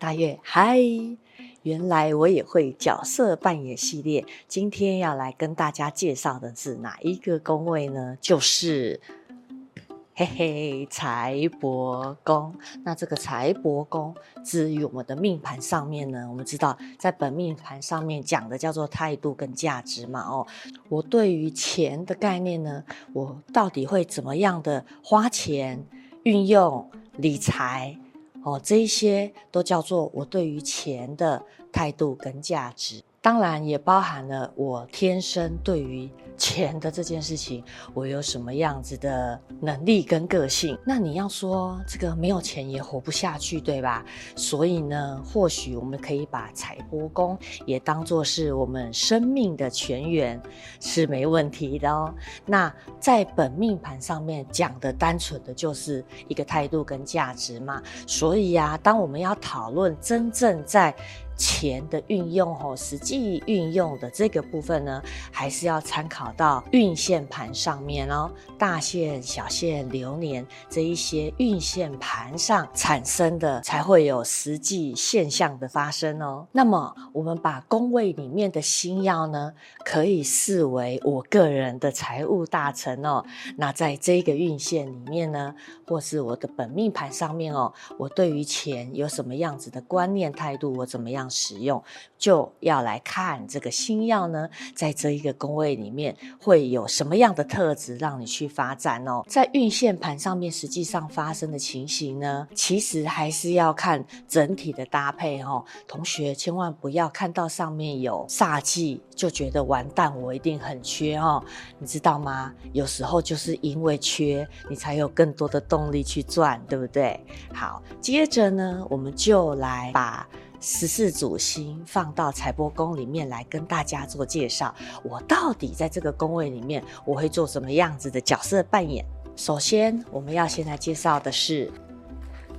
大月，嗨，原来我也会角色扮演系列。今天要来跟大家介绍的是哪一个宫位呢？就是。嘿嘿，财帛宫。那这个财帛宫，至于我们的命盘上面呢，我们知道在本命盘上面讲的叫做态度跟价值嘛。哦，我对于钱的概念呢，我到底会怎么样的花钱、运用、理财？哦，这一些都叫做我对于钱的态度跟价值。当然也包含了我天生对于钱的这件事情，我有什么样子的能力跟个性。那你要说这个没有钱也活不下去，对吧？所以呢，或许我们可以把财帛宫也当作是我们生命的泉源，是没问题的哦。那在本命盘上面讲的单纯的就是一个态度跟价值嘛。所以呀，当我们要讨论真正在钱的运用哦，实际运用的这个部分呢，还是要参考到运线盘上面哦，大限、小限、流年这一些运线盘上产生的，才会有实际现象的发生哦。那么，我们把宫位里面的星曜呢，可以视为我个人的财务大臣哦。那在这个运线里面呢，或是我的本命盘上面哦，我对于钱有什么样子的观念态度，我怎么样使用，就要来看这个星曜呢，在这一个宫位里面会有什么样的特质让你去发展哦。在运线盘上面实际上发生的情形呢，其实还是要看整体的搭配哦。同学千万不要看到上面有煞气就觉得完蛋，我一定很缺哦，你知道吗？有时候就是因为缺，你才有更多的动力去赚，对不对？好，接着呢，我们就来把。十四主星放到财帛宫里面来跟大家做介绍，我到底在这个宫位里面我会做什么样子的角色扮演？首先，我们要先来介绍的是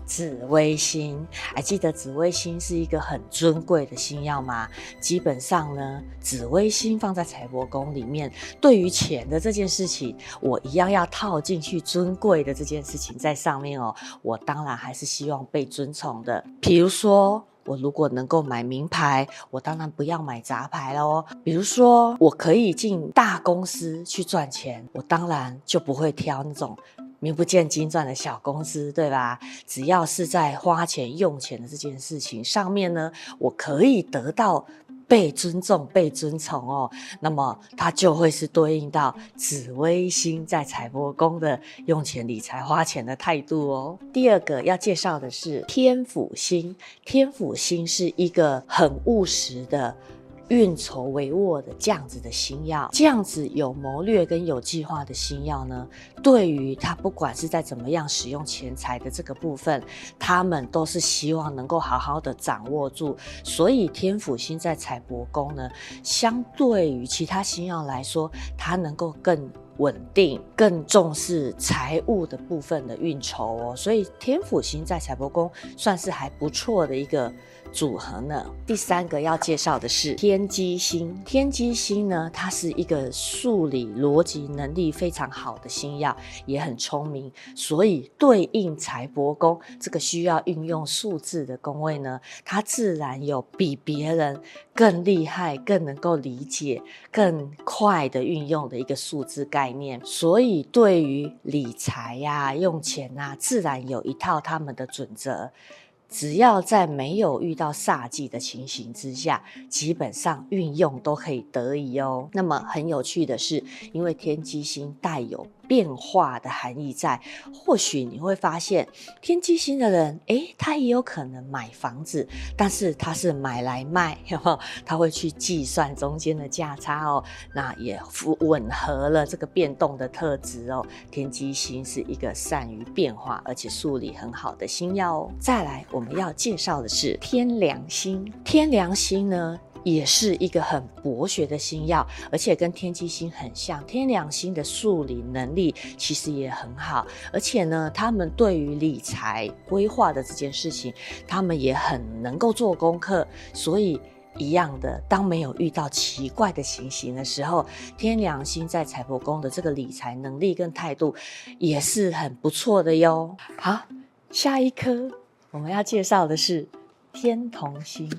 紫微星。还记得紫微星是一个很尊贵的星曜吗？基本上呢，紫微星放在财帛宫里面，对于钱的这件事情，我一样要套进去尊贵的这件事情在上面哦。我当然还是希望被尊崇的，比如说。我如果能够买名牌，我当然不要买杂牌喽。比如说，我可以进大公司去赚钱，我当然就不会挑那种名不见经传的小公司，对吧？只要是在花钱用钱的这件事情上面呢，我可以得到。被尊重、被尊崇哦，那么它就会是对应到紫微星在财帛宫的用钱、理财、花钱的态度哦。第二个要介绍的是天府星，天府星是一个很务实的。运筹帷幄的这样子的星曜，这样子有谋略跟有计划的星曜呢，对于他不管是在怎么样使用钱财的这个部分，他们都是希望能够好好的掌握住。所以天府星在财帛宫呢，相对于其他星曜来说，它能够更稳定，更重视财务的部分的运筹哦。所以天府星在财帛宫算是还不错的一个。组合呢？第三个要介绍的是天机星。天机星呢，它是一个数理逻辑能力非常好的星曜，也很聪明，所以对应财帛宫这个需要运用数字的宫位呢，它自然有比别人更厉害、更能够理解、更快的运用的一个数字概念。所以对于理财呀、用钱啊，自然有一套他们的准则。只要在没有遇到煞忌的情形之下，基本上运用都可以得宜哦。那么很有趣的是，因为天机星带有变化的含义在，或许你会发现天机星的人，诶，他也有可能买房子，但是他是买来卖，有没有？他会去计算中间的价差哦，那也吻合了这个变动的特质哦。天机星是一个善于变化而且数理很好的星曜哦。再来，我们要介绍的是天梁星，天梁星呢，也是一个很博学的星曜，而且跟天机星很像。天梁星的数理能力其实也很好，而且呢，他们对于理财规划的这件事情，他们也很能够做功课。所以，一样的，当没有遇到奇怪的情形的时候，天梁星在财帛宫的这个理财能力跟态度也是很不错的哟。好，下一颗我们要介绍的是天同星。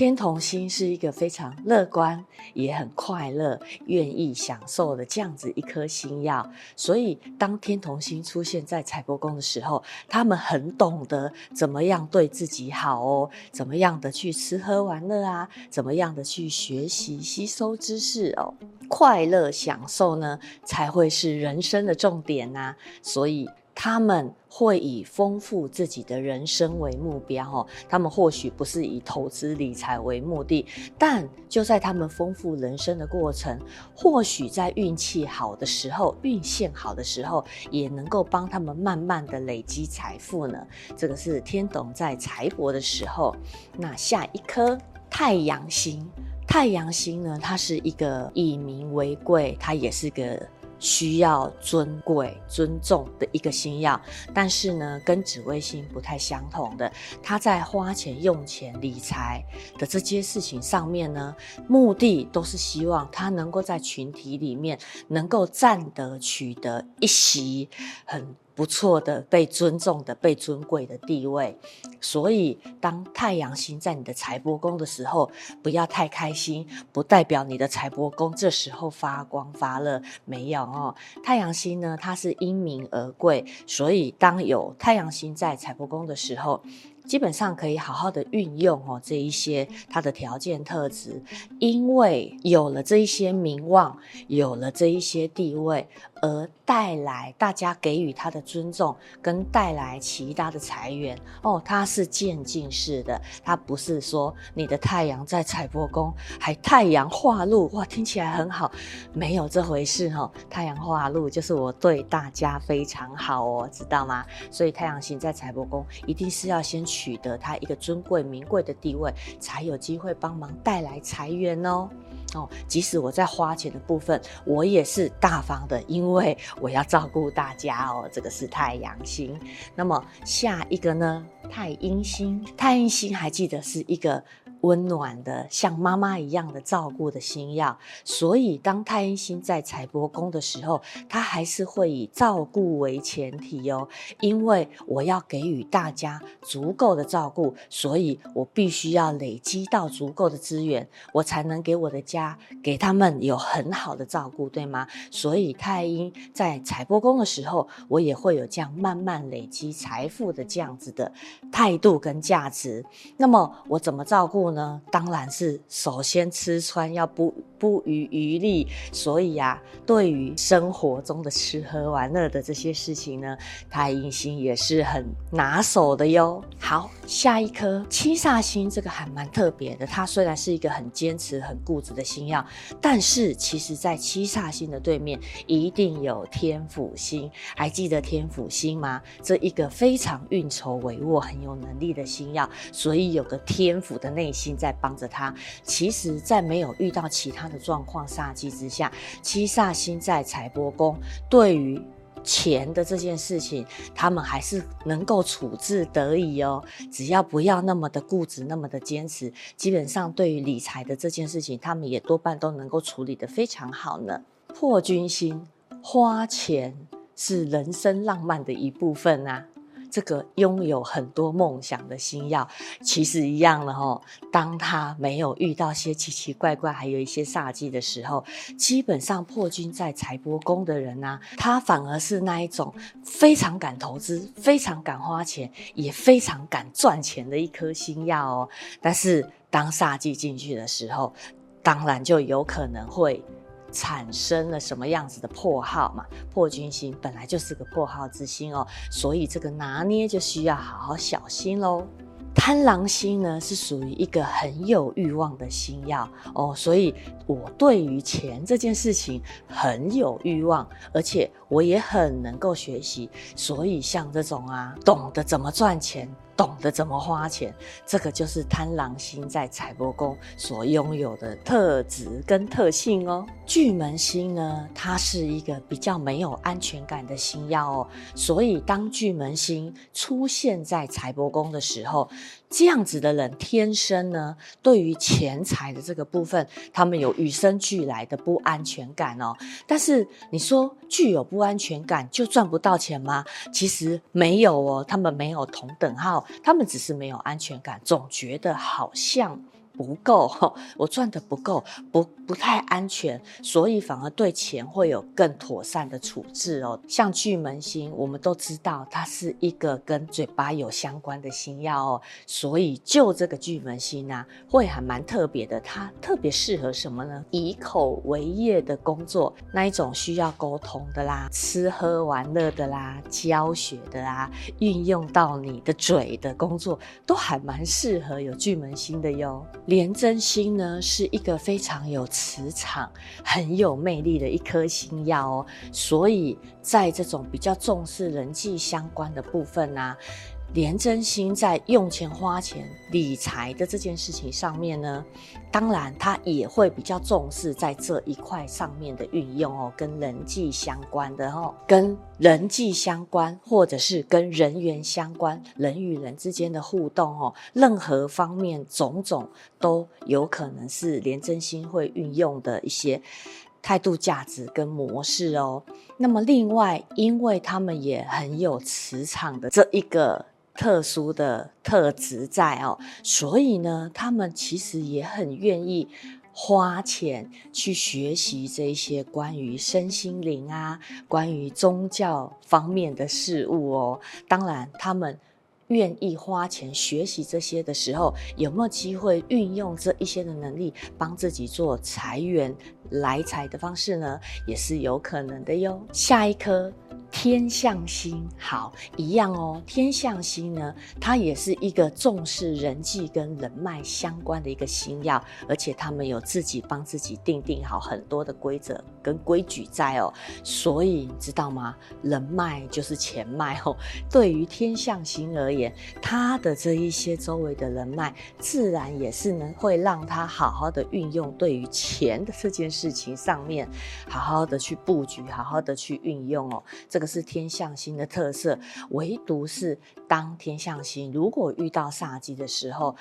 天同星是一个非常乐观，也很快乐，愿意享受的这样子一颗星曜。所以，当天同星出现在财帛宫的时候，他们很懂得怎么样对自己好哦，怎么样的去吃喝玩乐啊，怎么样的去学习吸收知识哦，快乐享受呢，才会是人生的重点呐、啊。所以。他们会以丰富自己的人生为目标哦，他们或许不是以投资理财为目的，但就在他们丰富人生的过程，或许在运气好的时候，运线好的时候，也能够帮他们慢慢的累积财富呢。这个是天董在财帛的时候，那下一颗太阳星，太阳星呢，它是一个以民为贵，它也是个。需要尊贵、尊重的一个星耀，但是呢，跟紫微星不太相同的，他在花钱、用钱、理财的这些事情上面呢，目的都是希望他能够在群体里面能够占得、取得一席很。不错的，被尊重的，被尊贵的地位。所以，当太阳星在你的财帛宫的时候，不要太开心，不代表你的财帛宫这时候发光发热。没有哦，太阳星呢，它是因名而贵，所以当有太阳星在财帛宫的时候。基本上可以好好的运用哦，这一些他的条件特质，因为有了这一些名望，有了这一些地位，而带来大家给予他的尊重，跟带来其他的财源哦，它是渐进式的，它不是说你的太阳在财帛宫还太阳化禄，哇，听起来很好，没有这回事哦，太阳化禄就是我对大家非常好哦，知道吗？所以太阳星在财帛宫一定是要先去。取得他一个尊贵名贵的地位，才有机会帮忙带来财源哦。哦，即使我在花钱的部分，我也是大方的，因为我要照顾大家哦。这个是太阳星。那么下一个呢？太阴星。太阴星还记得是一个。温暖的，像妈妈一样的照顾的星曜，所以当太阴星在财帛宫的时候，他还是会以照顾为前提哦。因为我要给予大家足够的照顾，所以我必须要累积到足够的资源，我才能给我的家给他们有很好的照顾，对吗？所以太阴在财帛宫的时候，我也会有这样慢慢累积财富的这样子的态度跟价值。那么我怎么照顾呢？当然是首先吃穿要不不遗余力，所以啊，对于生活中的吃喝玩乐的这些事情呢，太阴星也是很拿手的哟。好，下一颗七煞星，这个还蛮特别的。它虽然是一个很坚持、很固执的星曜，但是其实在七煞星的对面一定有天府星。还记得天府星吗？这一个非常运筹帷幄、很有能力的星曜，所以有个天府的内心在帮着他。其实，在没有遇到其他的状况煞机之下，七煞星在财帛宫，对于钱的这件事情，他们还是能够处置得宜哦。只要不要那么的固执，那么的坚持，基本上对于理财的这件事情，他们也多半都能够处理得非常好呢。破军星，花钱是人生浪漫的一部分啊。这个拥有很多梦想的星曜，其实一样的吼。当他没有遇到些奇奇怪怪，还有一些煞机的时候，基本上破军在财帛宫的人啊，他反而是那一种非常敢投资、非常敢花钱，也非常敢赚钱的一颗星曜哦。但是当煞机进去的时候，当然就有可能会。产生了什么样子的破耗嘛？破军星本来就是个破耗之星哦，所以这个拿捏就需要好好小心喽。贪狼星呢，是属于一个很有欲望的星曜哦，所以我对于钱这件事情很有欲望，而且我也很能够学习，所以像这种啊，懂得怎么赚钱。懂得怎么花钱，这个就是贪狼星在财帛宫所拥有的特质跟特性哦。巨门星呢，它是一个比较没有安全感的星耀哦，所以当巨门星出现在财帛宫的时候，这样子的人天生呢，对于钱财的这个部分，他们有与生俱来的不安全感哦。但是你说具有不安全感就赚不到钱吗？其实没有哦，他们没有同等号。他们只是没有安全感，总觉得好像。不够，我赚的不够，不不太安全，所以反而对钱会有更妥善的处置哦。像巨门星，我们都知道它是一个跟嘴巴有相关的星曜哦，所以就这个巨门星呢、啊，会还蛮特别的。它特别适合什么呢？以口为业的工作，那一种需要沟通的啦，吃喝玩乐的啦，教学的啦，运用到你的嘴的工作，都还蛮适合有巨门星的哟。廉贞星呢，是一个非常有磁场、很有魅力的一颗星耀哦，所以在这种比较重视人际相关的部分、啊。廉贞星在用钱、花钱、理财的这件事情上面呢，当然他也会比较重视在这一块上面的运用哦，跟人际相关的哦，跟人际相关，或者是跟人缘相关，人与人之间的互动哦，任何方面种种都有可能是廉贞星会运用的一些态度、价值跟模式哦。那么另外，因为他们也很有磁场的这一个。特殊的特质在哦，所以呢，他们其实也很愿意花钱去学习这些关于身心灵啊、关于宗教方面的事物哦。当然，他们愿意花钱学习这些的时候，有没有机会运用这一些的能力，帮自己做财源来财的方式呢？也是有可能的哟。下一颗。天象星好一样哦，天象星呢，它也是一个重视人际跟人脉相关的一个星曜，而且他们有自己帮自己定定好很多的规则跟规矩在哦，所以你知道吗？人脉就是钱脉哦。对于天象星而言，他的这一些周围的人脉，自然也是能会让他好好的运用，对于钱的这件事情上面，好好的去布局，好好的去运用哦。这个是天象星的特色，唯独是当天象星如果遇到煞机的时候，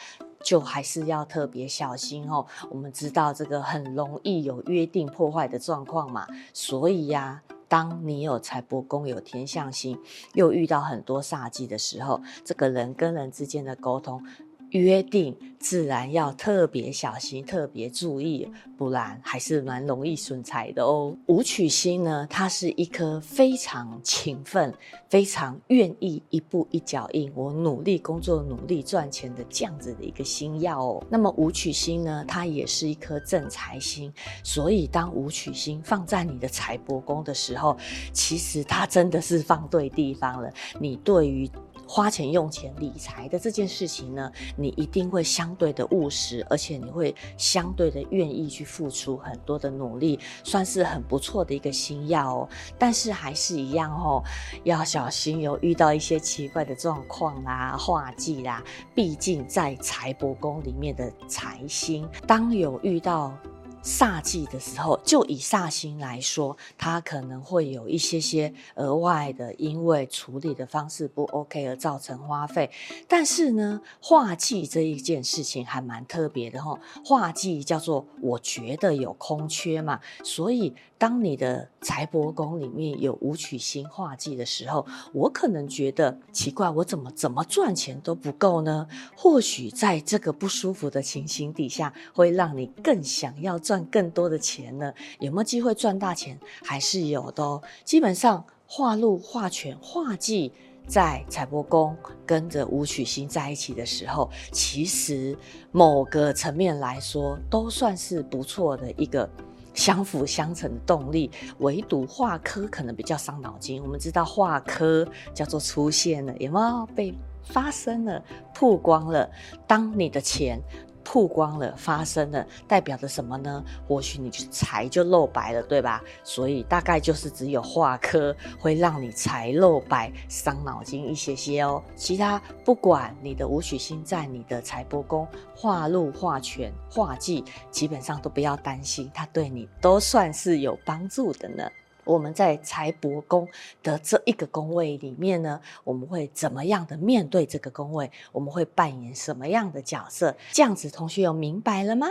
就还是要特别小心哦。我们知道这个很容易有约定破坏的状况嘛，所以呀、当你有财帛宫有天象星，又遇到很多煞机的时候，这个人跟人之间的沟通。约定自然要特别小心，特别注意，不然还是蛮容易损财的哦。武曲星呢，它是一颗非常勤奋、非常愿意一步一脚印，我努力工作、努力赚钱的这样子的一个星曜哦。那么武曲星呢，它也是一颗正财星，所以当武曲星放在你的财帛宫的时候，其实它真的是放对地方了。你对于花钱、用钱、理财的这件事情呢，你一定会相对的务实，而且你会相对的愿意去付出很多的努力，算是很不错的一个星曜哦。但是还是一样哦，要小心有遇到一些奇怪的状况啦、化忌啦。毕竟在财帛宫里面的财星，当有遇到。煞忌的时候，就以煞星来说，它可能会有一些些额外的，因为处理的方式不 OK 而造成花费。但是呢，化忌这一件事情还蛮特别的吼，化忌叫做我觉得有空缺嘛，所以当你的财帛宫里面有武曲星化忌的时候，我可能觉得奇怪，我怎么怎么赚钱都不够呢？或许在这个不舒服的情形底下，会让你更想要。赚更多的钱呢？有没有机会赚大钱？还是有的哦。基本上化禄、化权、化忌在财帛宫跟着武曲星在一起的时候，其实某个层面来说，都算是不错的一个相辅相成的动力。唯独化科可能比较伤脑筋。我们知道化科叫做出现了，有没有被发生了、曝光了？当你的钱。曝光了，发生了，代表着什么呢？或许你就财就露白了，对吧？所以大概就是只有化科会让你财露白，伤脑筋一些些哦。其他不管你的武曲星在你的财帛宫化禄、化权、化忌，基本上都不要担心，它对你都算是有帮助的呢。我们在财帛宫的这一个宫位里面呢，我们会怎么样的面对这个宫位？我们会扮演什么样的角色？这样子，同学有明白了吗？